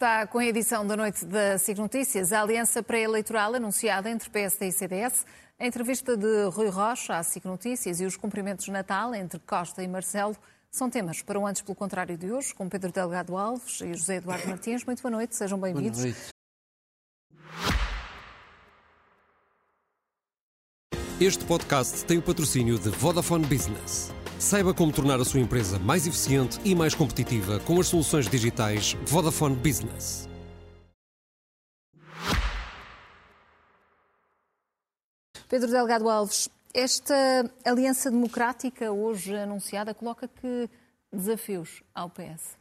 Está com a edição da noite da SIC Notícias a aliança pré-eleitoral anunciada entre PSD e CDS, a entrevista de Rui Rocha à SIC Notícias e os cumprimentos de Natal entre Costa e Marcelo são temas para o Antes pelo Contrário de hoje, com Pedro Delgado Alves e José Eduardo Martins. Muito boa noite, sejam bem-vindos. Boa noite. Este podcast tem o patrocínio de Vodafone Business. Saiba como tornar a sua empresa mais eficiente e mais competitiva com as soluções digitais Vodafone Business. Pedro Delgado Alves, esta aliança democrática hoje anunciada coloca que desafios ao PS?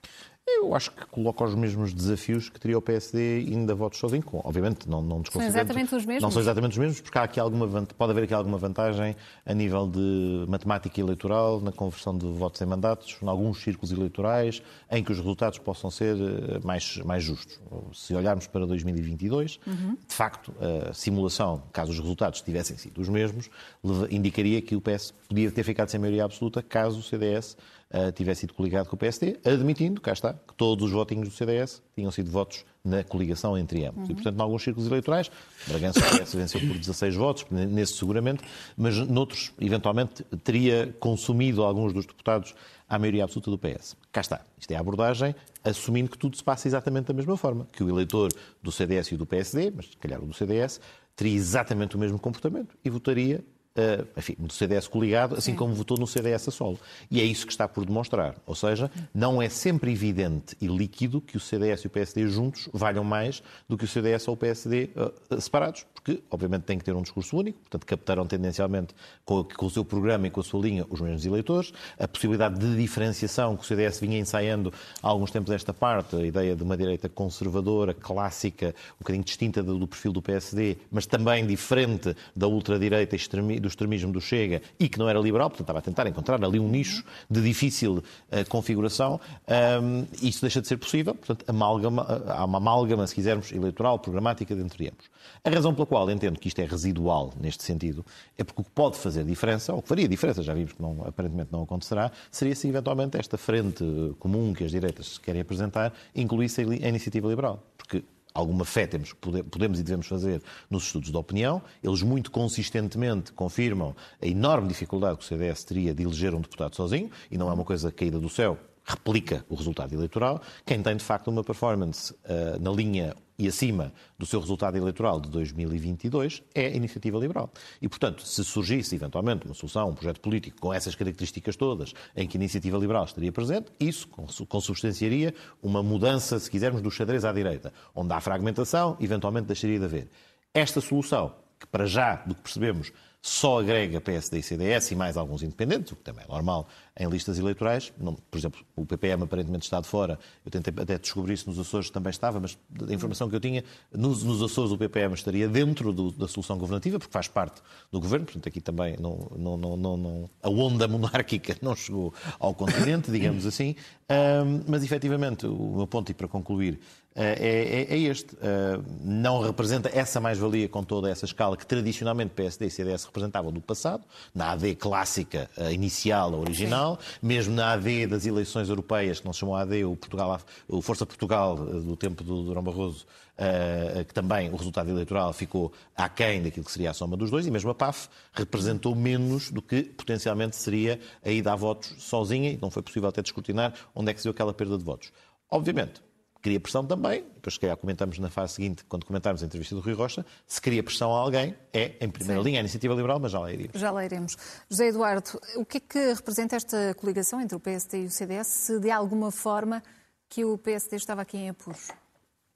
Eu acho que coloca os mesmos desafios que teria o PSD indo a votos sozinho. Com, obviamente, não, não São exatamente os mesmos? Não são exatamente os mesmos, porque há aqui alguma, pode haver aqui alguma vantagem a nível de matemática eleitoral, na conversão de votos em mandatos, em alguns círculos eleitorais, em que os resultados possam ser eh, mais, mais justos. Se olharmos para 2022, uhum. de facto, a simulação, caso os resultados tivessem sido os mesmos, indicaria que o PS podia ter ficado sem maioria absoluta caso o CDS uh, tivesse sido coligado com o PSD, admitindo, cá está, que todos os votinhos do CDS tinham sido votos na coligação entre ambos. Uhum. E, portanto, em alguns círculos eleitorais, Bragança PS venceu por 16 votos, nesse seguramente, mas noutros, eventualmente, teria consumido alguns dos deputados à maioria absoluta do PS. Cá está. Isto é a abordagem, assumindo que tudo se passa exatamente da mesma forma, que o eleitor do CDS e do PSD, mas se calhar o do CDS, teria exatamente o mesmo comportamento e votaria enfim, do CDS coligado, assim Sim. como votou no CDS a solo. E é isso que está por demonstrar. Ou seja, não é sempre evidente e líquido que o CDS e o PSD juntos valham mais do que o CDS ou o PSD eh, separados, porque, obviamente, têm que ter um discurso único, portanto, captaram tendencialmente com, com, o seu programa e com a sua linha os mesmos eleitores. A possibilidade de diferenciação que o CDS vinha ensaiando há alguns tempos esta parte, a ideia de uma direita conservadora, clássica, um bocadinho distinta do, perfil do PSD, mas também diferente da ultradireita do extremismo do Chega e que não era liberal, portanto estava a tentar encontrar ali um nicho de difícil uh, configuração. Um, isso deixa de ser possível, portanto amálgama, há uma amálgama, se quisermos, eleitoral, programática entre ambos. A razão pela qual entendo que isto é residual neste sentido é porque o que pode fazer diferença, ou que faria diferença, já vimos que não, aparentemente não acontecerá, seria se eventualmente esta frente comum que as direitas querem apresentar incluísse a iniciativa liberal. Porque alguma fé temos, podemos e devemos fazer nos estudos de opinião. Eles muito consistentemente confirmam a enorme dificuldade que o CDS teria de eleger um deputado sozinho, e não é uma coisa caída do céu, replica o resultado eleitoral. Quem tem, de facto, uma performance uh, na linha e acima do seu resultado eleitoral de 2022 é a iniciativa liberal. E, portanto, se surgisse eventualmente uma solução, um projeto político com essas características todas, em que a iniciativa liberal estaria presente, isso consubstanciaria uma mudança, se quisermos, do xadrez à direita, onde há fragmentação, eventualmente deixaria de haver. Esta solução, que para já, do que percebemos, só agrega PSD e CDS e mais alguns independentes, o que também é normal em listas eleitorais. Não, por exemplo, o PPM aparentemente está de fora. Eu tentei até descobrir se nos Açores também estava, mas da informação que eu tinha, nos, nos Açores o PPM estaria dentro do, da solução governativa, porque faz parte do governo, portanto aqui também não, não, não, não a onda monárquica não chegou ao continente, digamos assim. Um, mas efetivamente, o meu ponto, e para concluir, é, é, é, este. Não representa essa mais-valia com toda essa escala que tradicionalmente PSD e CDS representavam no passado, na AD clássica, inicial, original, Sim. mesmo na AD das eleições europeias, que não se chamou AD, o, Portugal, o Força Portugal do tempo do Durão Barroso, que também o resultado eleitoral ficou aquém daquilo que seria a soma dos dois, e mesmo a PAF representou menos do que potencialmente seria a ida a votos sozinha, e não foi possível até descortinar onde é que se deu aquela perda de votos. Obviamente, cria pressão também, depois se calhar comentamos na fase seguinte, quando comentarmos a entrevista do Rui Rocha, se cria pressão a alguém, é, em primeira Sim. linha, a iniciativa liberal, mas já lá iremos. Já lá iremos. José Eduardo, o que é que representa esta coligação entre o PSD e o CDS, se de alguma forma que o PSD estava aqui em apuros?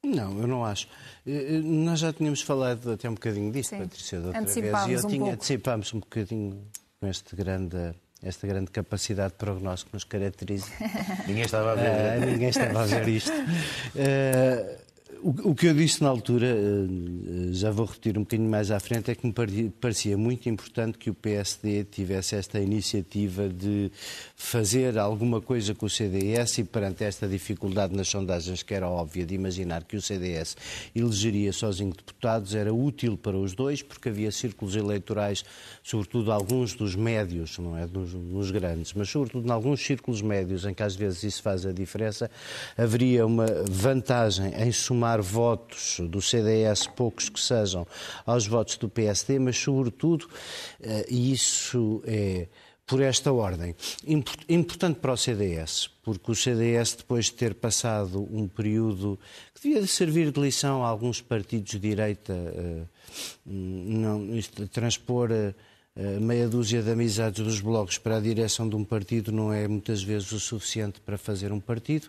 Não, eu não acho. Eh, eh, nós já tínhamos falado até um bocadinho disso, Sim. Patrícia, da outra vez. E eu um tinha, pouco. antecipámos um bocadinho com este grande esta grande capacidade de prognóstico que nos caracteriza. ninguém estava a ver. Uh, ninguém estava a ver isto. Uh, O, que eu disse na altura, eh, já vou repetir um bocadinho mais à frente, é que me parecia muito importante que o PSD tivesse esta iniciativa de fazer alguma coisa com o CDS e perante esta dificuldade nas sondagens, que era óbvia de imaginar que o CDS elegeria sozinho deputados, era útil para os dois, porque havia círculos eleitorais, sobretudo alguns dos médios, não é? Nos, nos grandes, mas sobretudo em alguns círculos médios, em que às vezes isso faz a diferença, haveria uma vantagem em somar votos do CDS, poucos que sejam, aos votos do PSD, mas sobretudo, eh, e isso é por esta ordem. Importante para o CDS, porque o CDS, depois de ter passado um período que devia servir de lição a alguns partidos de direita, eh, não, transpor eh, meia dúzia de amizades dos blocos para a direção de um partido não é muitas vezes o suficiente para fazer um partido.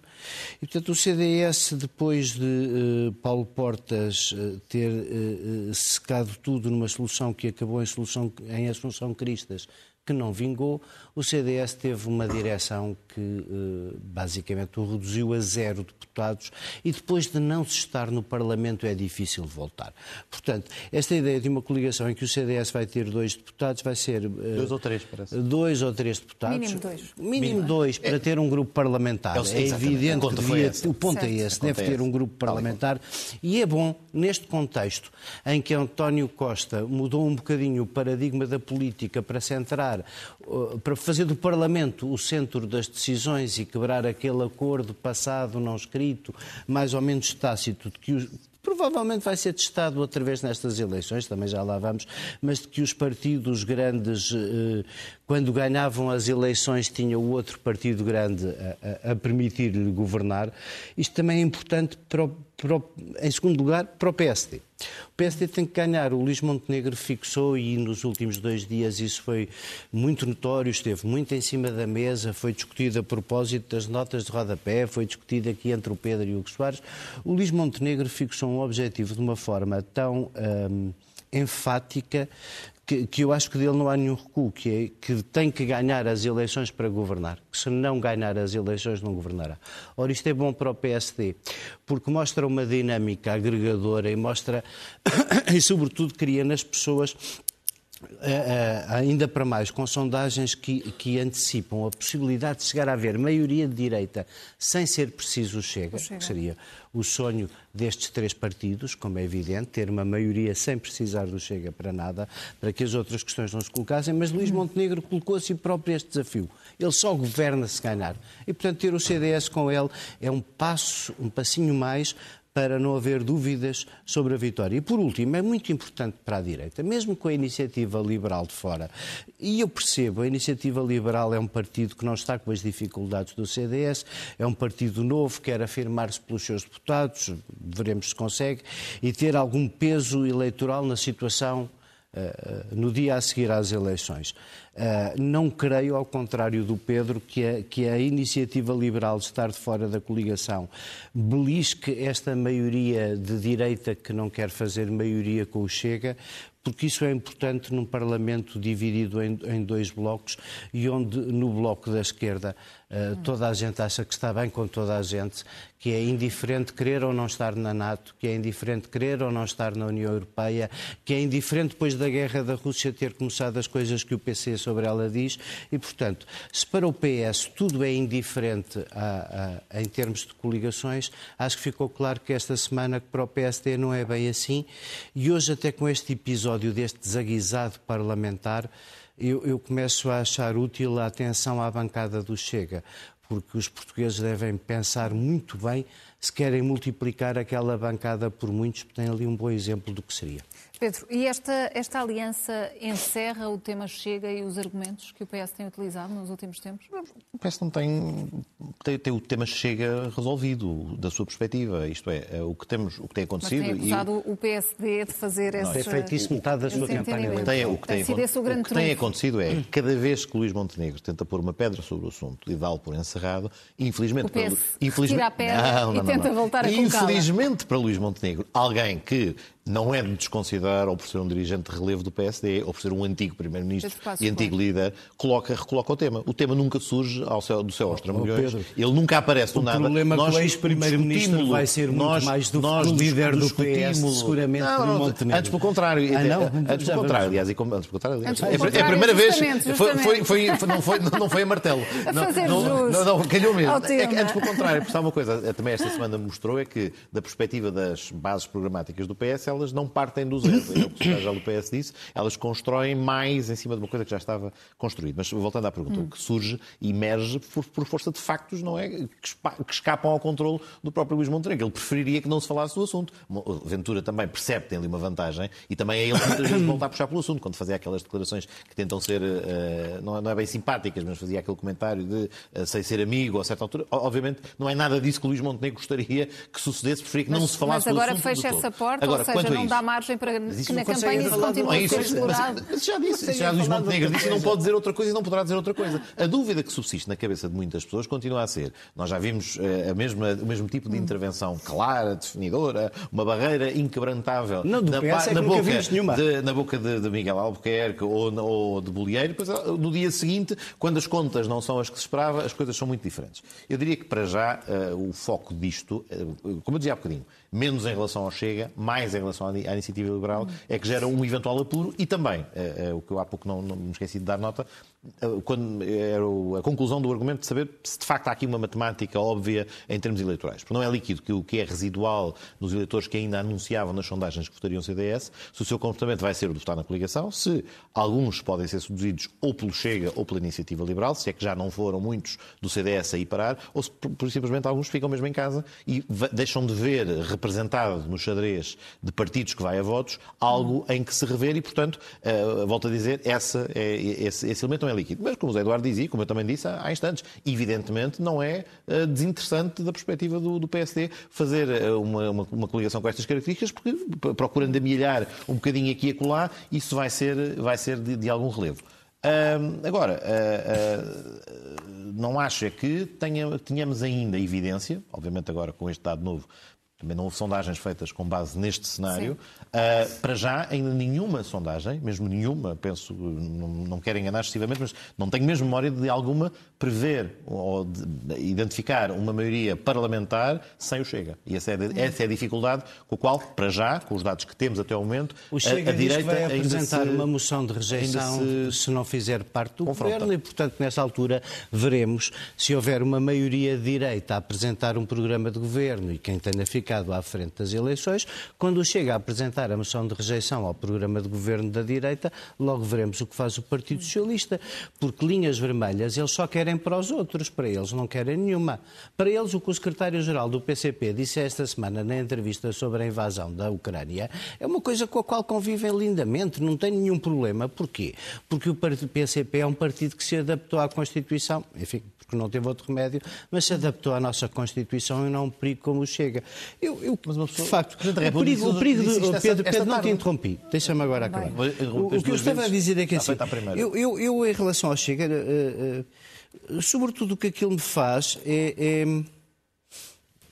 E, portanto, o CDS, depois de uh, Paulo Portas uh, ter uh, secado tudo numa solução que acabou em, solução, em Assunção Cristas, que não vingou, o CDS teve uma direção que eh, basicamente o reduziu a zero deputados e depois de não se estar no Parlamento é difícil voltar. Portanto, esta ideia de uma coligação em que o CDS vai ter dois deputados vai ser... Eh, dois ou três, parece. Dois ou três deputados. Mínimo dois. Mínimo dois, para ter um grupo parlamentar. É, é evidente que devia, o ponto é esse, deve ter um grupo parlamentar e é bom, neste contexto em que António Costa mudou um bocadinho o paradigma da política para centrar Para fazer do Parlamento o centro das decisões e quebrar aquele acordo passado, não escrito, mais ou menos tácito, de que os, provavelmente vai ser testado outra vez nestas eleições, também já lá vamos, mas de que os partidos grandes, uh, quando ganhavam as eleições, tinham o outro partido grande a, a, permitir-lhe governar. Isto também é importante para o o, em segundo lugar, para o PSD. O PSD tem que ganhar. O Luís Montenegro fixou e nos últimos dois dias isso foi muito notório, esteve muito em cima da mesa, foi discutido a propósito das notas de rodapé, foi discutido aqui entre o Pedro e o Hugo Soares. O Luís Montenegro fixou um objetivo de uma forma tão hum, enfática que, que, eu acho que dele não há nenhum recuo, que é que tem que ganhar as eleições para governar, que se não ganhar as eleições não governará. Ora, isto é bom para o PSD, porque mostra uma dinâmica agregadora e mostra, e sobretudo cria nas pessoas ainda para mais, com sondagens que, que, antecipam a possibilidade de chegar a haver maioria de direita sem ser preciso o Chega, Chega, que seria o sonho destes três partidos, como é evidente, ter uma maioria sem precisar do Chega para nada, para que as outras questões não se colocassem, mas Luís uhum. Montenegro colocou a si próprio este desafio. Ele só governa se ganhar. E, portanto, ter o CDS com ele é um passo, um passinho mais para não haver dúvidas sobre a vitória. E por último, é muito importante para a direita, mesmo com a iniciativa liberal de fora, e eu percebo, a iniciativa liberal é um partido que não está com as dificuldades do CDS, é um partido novo, quer afirmar-se pelos seus deputados, veremos se consegue, e ter algum peso eleitoral na situação no dia a seguir às eleições. Uh, não creio, ao contrário do Pedro, que a, que a iniciativa liberal de estar de fora da coligação belisque esta maioria de direita que não quer fazer maioria com o Chega, porque isso é importante num Parlamento dividido em dois blocos e onde no bloco da esquerda uh, toda a gente acha que está bem com toda a gente, que é indiferente querer ou não estar na NATO, que é indiferente querer ou não estar na União Europeia, que é indiferente depois da guerra da Rússia ter começado as coisas que o PC sobre ela diz. E, portanto, se para o PS tudo é indiferente a, a, em termos de coligações, acho que ficou claro que esta semana que para o PSD não é bem assim. E hoje até com este episódio deste desaguisado parlamentar eu, eu começo a achar útil a atenção à bancada do Chega, porque os portugueses devem pensar muito bem se querem multiplicar aquela bancada por muitos, tem ali um bom exemplo do que seria. Pedro, e esta, esta aliança encerra o tema Chega e os argumentos que o PS tem utilizado nos últimos tempos? O PS não tem, tem, tem o tema Chega resolvido, da sua perspectiva. Isto é, é o que, temos, o que tem acontecido. Mas tem acusado e... o PSD de fazer esse. Tem feito isso metade da sua campanha. Tem, o que tem, tem, o que tem acontecido é, cada vez que Luís Montenegro tenta pôr uma pedra sobre o assunto e dá-lo por encerrado, infelizmente. O PS para, infelizmente, tira a pedra não, não, e tenta voltar a Infelizmente para Luís Montenegro, alguém que não é de desconsiderar, ou por ser um dirigente de relevo do PSD, ou por ser um antigo primeiro-ministro e antigo líder, coloca, recoloca o tema. O tema nunca surge ao céu, do céu aos trambolhões, ele nunca aparece do nada. O problema nós, que o ex-primeiro-ministro vai ser muito nós, mais do nós que o líder do PS, seguramente, não, não, Montenegro. Antes pelo contrário. Ah, não? Antes pelo contrário, aliás. E como, antes pelo contrário, aliás. é, é a primeira vez. Foi, foi, foi, não, foi, não foi a martelo. A fazer não, não, não, não, calhou mesmo. É, antes pelo contrário, porque uma coisa, também esta semana mostrou é que, da perspectiva das bases programáticas do PS, elas não partem do zero. É o que o do PS disse, elas constroem mais em cima de uma coisa que já estava construída. Mas voltando à pergunta, hum. o que surge e emerge por, por, força de factos, não é? Que, que escapam ao controle do próprio Luís Montenegro. Ele preferiria que não se falasse do assunto. Ventura também percebe que tem ali uma vantagem e também é ele que muitas vezes volta a puxar pelo assunto, quando fazia aquelas declarações que tentam ser, uh, não, não, é bem simpáticas, mas fazia aquele comentário de uh, sem ser amigo a certa altura. Obviamente não é nada disso que o Luís Montenegro gostaria que sucedesse, preferia que mas, não se falasse do assunto. Mas agora fecha essa porta, agora, ou seja, não dá margem para que na campanha isso continue a ser explorado. Mas, já disse, já Luís Montenegro disse não pode dizer outra coisa e não poderá dizer outra coisa. A dúvida que subsiste na cabeça de muitas pessoas continua a ser. Nós já vimos uh, a mesma, o mesmo tipo de intervenção clara, definidora, uma barreira inquebrantável não, do na, é na, boca, de, na boca de, de Miguel Albuquerque ou, ou de Bolieiro. Depois, no dia seguinte, quando as contas não são as que se esperava, as coisas são muito diferentes. Eu diria que, para já, uh, o foco disto, uh, como eu dizia há bocadinho, menos em relação ao Chega, mais em relação à iniciativa liberal, é que gera um eventual apuro e também, é, é, o que eu há pouco não, não me esqueci de dar nota, eh, quando era a conclusão do argumento de saber se de facto há aqui uma matemática óbvia em termos eleitorais. Porque não é líquido que o que é residual nos eleitores que ainda anunciavam nas sondagens que votariam CDS, se o seu comportamento vai ser o de votar na coligação, se alguns podem ser seduzidos ou pelo Chega ou pela iniciativa liberal, se é que já não foram muitos do CDS a ir parar, ou se por, simplesmente alguns ficam mesmo em casa e deixam de ver representado no xadrez de partidos que vai a votos algo em que se rever e, portanto, uh, volto a dizer, essa é, esse, esse elemento não é líquido. Mas, como o Zé Eduardo dizia, como eu também disse há, instantes, evidentemente não é uh, desinteressante da perspectiva do, do PSD fazer uh, uma, uma, uma, coligação com estas características, porque procurando amilhar um bocadinho aqui e acolá, isso vai ser, vai ser de, de algum relevo. Agora, uh, uh, não acho é que tenha, tenhamos ainda evidência, obviamente agora com este dado novo também não houve sondagens feitas com base neste cenário. Uh, para já, ainda nenhuma sondagem, mesmo nenhuma, penso, não, não quero enganar excessivamente, mas não tenho mesmo memória de alguma prever ou identificar uma maioria parlamentar sem o Chega. E essa é, essa é a dificuldade com a qual, para já, com os dados que temos até ao momento, o Chega a, a direita vai apresentar se, uma moção de rejeição se, se, não fizer parte do confronta. governo e, portanto, nessa altura veremos se houver uma maioria de direita a apresentar um programa de governo e quem tenha ficado à frente das eleições, quando Chega a apresentar a moção de rejeição ao programa de governo da direita, logo veremos o que faz o Partido Socialista, porque linhas vermelhas eles só querem para os outros, para eles não querem nenhuma. Para eles, o que o secretário-geral do PCP disse esta semana na entrevista sobre a invasão da Ucrânia é uma coisa com a qual convivem lindamente, não tem nenhum problema. Porquê? Porque o PCP é um partido que se adaptou à Constituição, enfim, porque não teve outro remédio, mas se adaptou à nossa Constituição e não um perigo como chega. Eu, eu pessoa, de facto, o perigo, o perigo de, Pedro, Pedro não te interrompi, deixa-me agora acabar. O, o, que eu estava a dizer é que assim, eu, eu, eu, em relação ao Chega, uh, uh, sobretudo o que aquilo me faz é, é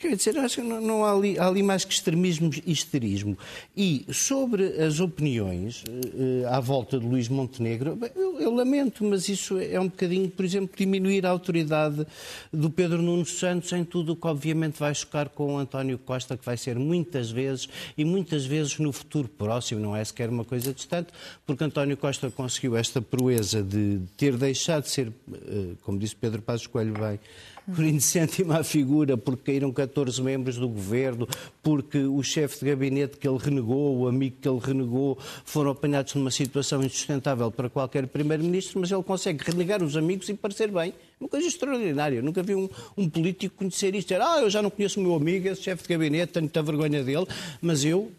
Quer dizer, acho que não, não há, ali, há, ali, mais que extremismo e histerismo. E sobre as opiniões uh, à volta de Luís Montenegro, eu, eu, lamento, mas isso é um bocadinho, por exemplo, diminuir a autoridade do Pedro Nuno Santos em tudo o que obviamente vai chocar com o António Costa, que vai ser muitas vezes e muitas vezes no futuro próximo, não é sequer uma coisa distante, porque António Costa conseguiu esta proeza de ter deixado de ser, uh, como disse Pedro Passos Coelho bem, por indecente má figura, porque caíram 14 membros do governo, porque o chefe de gabinete que ele renegou, o amigo que ele renegou, foram apanhados numa situação insustentável para qualquer primeiro-ministro, mas ele consegue renegar os amigos e parecer bem. Uma coisa extraordinária. Eu nunca vi um, um político conhecer isto. Era, ah, eu já não conheço o meu amigo, esse chefe de gabinete, tenho muita vergonha dele, mas eu,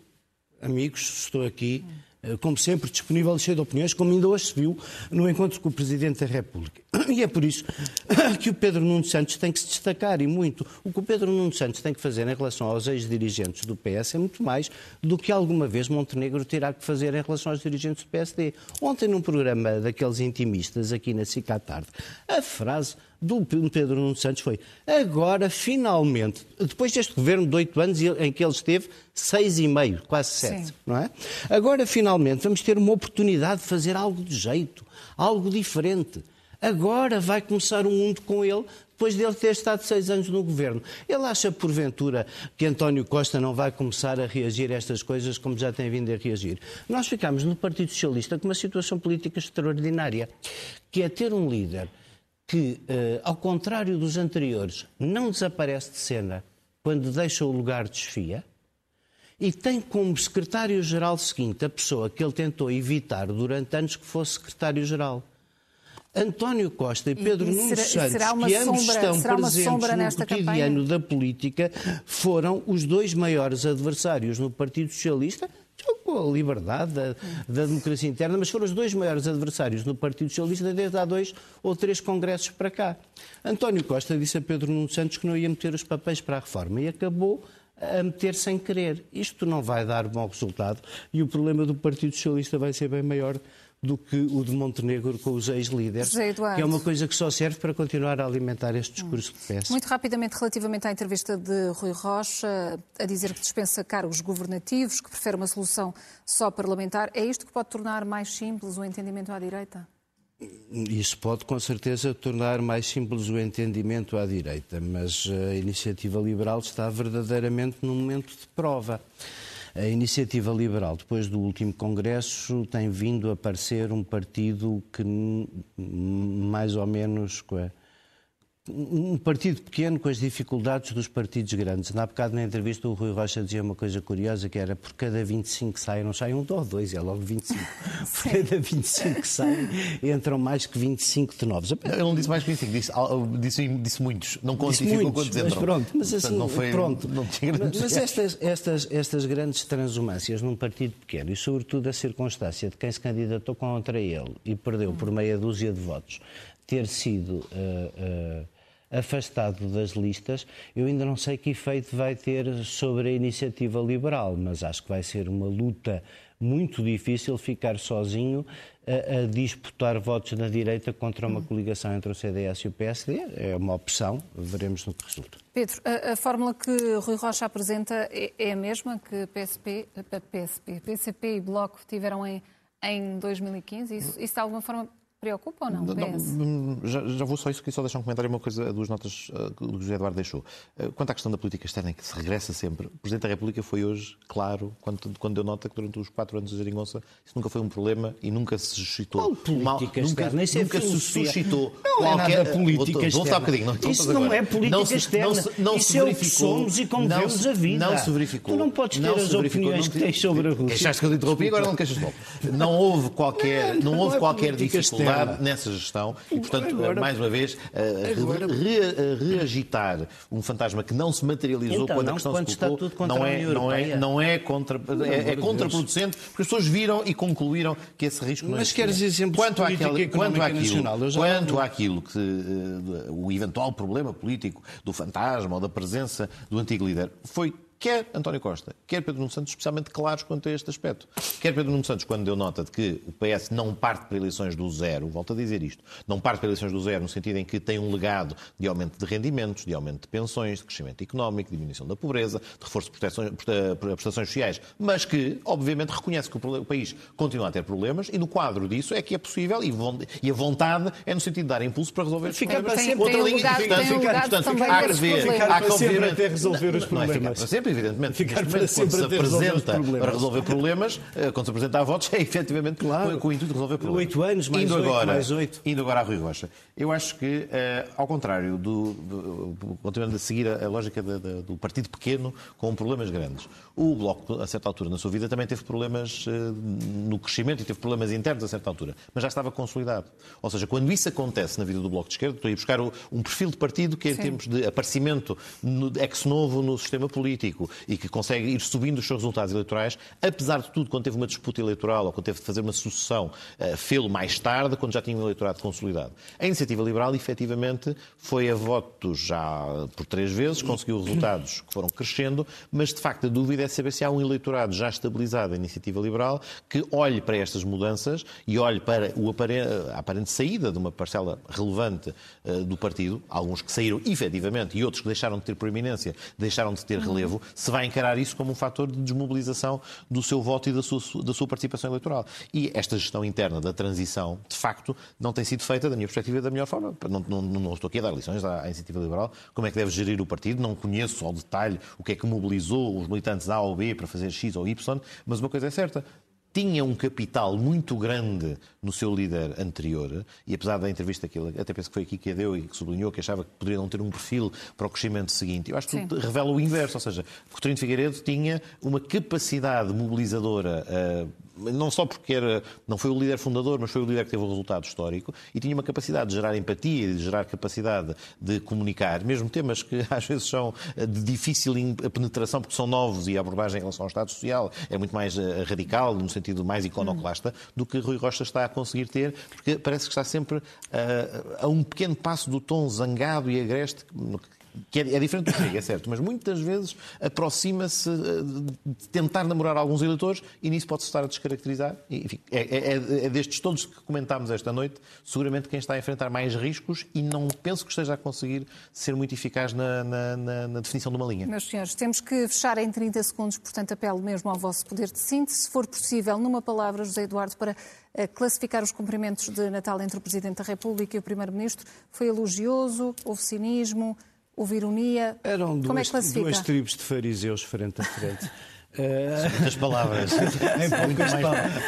amigos, estou aqui como sempre, disponível e cheio de opiniões, como ainda hoje se viu no encontro com o Presidente da República. E é por isso que o Pedro Nuno Santos tem que se destacar e muito. O que o Pedro Nuno Santos tem que fazer em relação aos ex-dirigentes do PS é muito mais do que alguma vez Montenegro terá que fazer em relação aos dirigentes do PSD. Ontem, num programa daqueles intimistas aqui na SIC à tarde, a frase do Pedro Nuno Santos foi agora, finalmente, depois deste governo de oito anos em que ele esteve, seis e meio, quase sete, Sim. não é? Agora, finalmente, vamos ter uma oportunidade de fazer algo de jeito, algo diferente. Agora vai começar o mundo com ele, depois dele ter estado seis anos no governo. Ele acha, porventura, que António Costa não vai começar a reagir a estas coisas como já tem vindo a reagir? Nós ficamos no Partido Socialista com uma situação política extraordinária, que é ter um líder que, uh, ao contrário dos anteriores, não desaparece de cena quando deixa o lugar desfia e tem como secretário-geral seguinte a pessoa que ele tentou evitar durante anos que fosse secretário-geral. António Costa e Pedro e, Nunes Santos, que ambos sombra, estão presentes no cotidiano campanha? da política, foram os dois maiores adversários no Partido Socialista, com a liberdade da, da, democracia interna, mas foram os dois maiores adversários no Partido Socialista desde há dois ou três congressos para cá. António Costa disse a Pedro Nunes Santos que não ia meter os papéis para a reforma e acabou a meter sem querer. Isto não vai dar bom resultado e o problema do Partido Socialista vai ser bem maior do que o de Montenegro com os ex-líderes, que é uma coisa que só serve para continuar a alimentar este discurso de peça. Muito rapidamente, relativamente à entrevista de Rui Rocha, a dizer que dispensa cargos governativos, que prefere uma solução só parlamentar, é isto que pode tornar mais simples o entendimento à direita? Isso pode, com certeza, tornar mais simples o entendimento à direita, mas a iniciativa liberal está verdadeiramente num momento de prova. A iniciativa liberal, depois do último Congresso, tem vindo a parecer um partido que mais ou menos um partido pequeno com as dificuldades dos partidos grandes. Na bocado, na entrevista, o Rui Rocha dizia uma coisa curiosa, que era por cada 25 que saem, não saem um ou dois, é logo 25. Por cada 25 que saem, entram mais que 25 de novos. Ele não disse mais que 25, disse, disse, disse muitos. Não quantificou quantos entram. Mas pronto, mas assim, não foi, pronto. Não mas, mas estas, estas, estas grandes transumâncias num partido pequeno, e sobretudo a circunstância de quem se candidatou contra ele e perdeu por meia dúzia de votos, ter sido... Uh, uh, afastado das listas, eu ainda não sei que efeito vai ter sobre a iniciativa liberal, mas acho que vai ser uma luta muito difícil ficar sozinho a, a, disputar votos na direita contra uma coligação entre o CDS e o PSD. É uma opção, veremos no que resulta. Pedro, a, a fórmula que Rui Rocha apresenta é, é a mesma que PSP, PSP, PCP e Bloco tiveram em, em 2015? Isso, isso de alguma forma Preocupa ou não? não, já, já, vou só isso, só deixar um comentário, uma coisa, duas notas uh, que o José Eduardo deixou. Uh, quanto à questão da política externa, que se regressa sempre, o Presidente da República foi hoje claro, quando, quando deu nota que durante os quatro anos de Geringonça isso nunca foi um problema e nunca se suscitou. Qual política mal, externa? Nunca, nunca se suscitou. Não qualquer... é nada política vou, externa. Vou um bocadinho, não, isso não é política não se, externa. Não se, não isso se é o que somos e como vemos a vida. Não se verificou. Tu não podes ter as opiniões que tens sobre a Rússia. Queixaste que eu te interrompi, agora não queixas logo. Não houve qualquer, não houve qualquer dificuldade nessa gestão e, portanto, agora, mais uma vez, agora, re, re, reagitar um fantasma que não se materializou então, quando a questão se colocou, não é, não, é, não é, contra, é, é contraproducente, porque as pessoas viram e concluíram que esse risco não Mas queres exemplos quanto àquele, quanto àquilo, nacional, quanto àquilo que uh, o eventual problema político do fantasma ou da presença do antigo líder foi quer António Costa, quer Pedro Nuno Santos, especialmente claros quanto a este aspecto. Quer Pedro Nuno Santos, quando deu nota de que o PS não parte para eleições do zero, volto a dizer isto, não parte para eleições do zero no sentido em que tem um legado de aumento de rendimentos, de aumento de pensões, de crescimento económico, de diminuição da pobreza, de reforço de prestações sociais, mas que, obviamente, reconhece que o país continua a ter problemas e no quadro disso é que é possível e a vontade é no sentido de dar impulso para resolver os problemas. Para sempre, Outra linha importante, portanto, há que ver, há que obviamente... resolver os problemas. Não é ficar para sempre, evidentemente. Ficar para quando se apresenta para resolver problemas, eh, quando se apresenta a votos, é efetivamente claro. com o intuito de resolver problemas. Oito anos, mais indo oito, agora, mais oito. Indo agora a Rui Rocha. Eu acho que, uh, ao contrário, do, do, continuando a seguir a, a lógica de, de, do partido pequeno com problemas grandes, o Bloco, a certa altura na sua vida, também teve problemas uh, no crescimento e teve problemas internos a certa altura, mas já estava consolidado. Ou seja, quando isso acontece na vida do Bloco de Esquerda, estou a ir buscar o, um perfil de partido que, em Sim. termos de aparecimento ex-novo no sistema político, político e que consegue ir subindo os seus resultados eleitorais, apesar de tudo, quando teve uma disputa eleitoral ou quando teve de fazer uma sucessão, uh, fê-lo mais tarde, quando já tinha um eleitorado consolidado. A iniciativa liberal, efetivamente, foi a voto já por três vezes, conseguiu resultados que foram crescendo, mas de facto a dúvida é saber se há um eleitorado já estabilizado da iniciativa liberal que olhe para estas mudanças e olhe para o aparente, a aparente saída de uma parcela relevante uh, do partido, alguns que saíram efetivamente e outros que deixaram de ter proeminência, deixaram de ter relevo, se vai encarar isso como um fator de desmobilização do seu voto e da sua, da sua participação eleitoral. E esta gestão interna da transição, de facto, não tem sido feita, da minha perspectiva, da melhor forma. Não, não, não estou aqui a dar lições à, à iniciativa liberal, como é que deve gerir o partido, não conheço ao detalhe o que é que mobilizou os militantes A ou B para fazer X ou Y, mas uma coisa é certa, tinha um capital muito grande no seu líder anterior, e apesar da entrevista que ele, até penso que foi aqui que a deu e que sublinhou que achava que poderia não ter um perfil para o crescimento seguinte, eu acho que Sim. revela o inverso, ou seja, Coutinho Figueiredo tinha uma capacidade mobilizadora uh, não só porque era, não foi o líder fundador, mas foi o líder que teve o resultado histórico e tinha uma capacidade de gerar empatia e de gerar capacidade de comunicar, mesmo temas que às vezes são eh, de difícil penetração porque são novos e a abordagem em relação ao Estado Social é muito mais eh, radical, no sentido mais iconoclasta, hum. do que Rui Rocha está a conseguir ter, porque parece que está sempre uh, a um pequeno passo do tom zangado e agreste que é, é, diferente do Chega, é certo, mas muitas vezes aproxima-se eh, de tentar namorar alguns eleitores e nisso pode-se estar a descaracterizar. Enfim, é, é, é, destes todos que comentámos esta noite, seguramente quem está a enfrentar mais riscos e não penso que esteja a conseguir ser muito eficaz na, na, na, na definição de uma linha. Meus senhores, temos que fechar em 30 segundos, portanto apelo mesmo ao vosso poder de síntese. Se for possível, numa palavra, José Eduardo, para eh, classificar os cumprimentos de Natal entre o Presidente da República e o Primeiro-Ministro, foi elogioso, houve cinismo, Houve ironia? Eram duas, Como é que classifica? duas tribos de fariseus frente a frente. Muitas palavras. em poucas,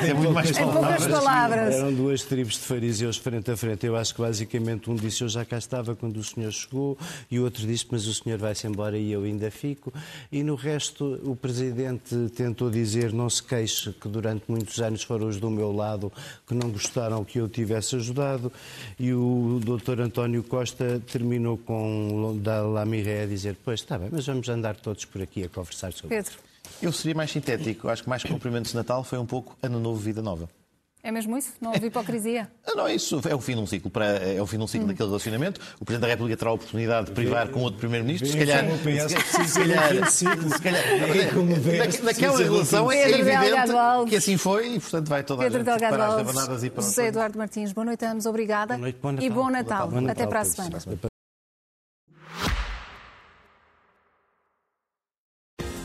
é muito mais palavras. palavras. Eram duas tribos de fariseus frente a frente. Eu acho que basicamente um disse eu já cá estava quando o senhor chegou e o outro disse mas o senhor vai-se embora e eu ainda fico. E no resto o presidente tentou dizer não se queixe que durante muitos anos foram os do meu lado que não gostaram que eu tivesse ajudado e o doutor António Costa terminou com da Lamiré a dizer pois está bem, mas vamos andar todos por aqui a conversar sobre Pedro. Eu seria mais sintético. Acho que mais cumprimentos de Natal foi um pouco Ano Novo, Vida Nova. É mesmo isso? Não houve hipocrisia? É, não, isso é o fim de um ciclo, para, é o fim de um ciclo hum. daquele relacionamento. O Presidente da República terá a oportunidade de privar com outro Primeiro-Ministro. Se calhar. Se calhar. Se calhar. Naquela relação é evidente que assim foi e, portanto, vai toda Pedro a gente parar as rabanadas e para José Eduardo Martins, boa noite a ambos, obrigada. Boa noite, bom Natal. E bom Natal. Bom Natal. Até para a semana.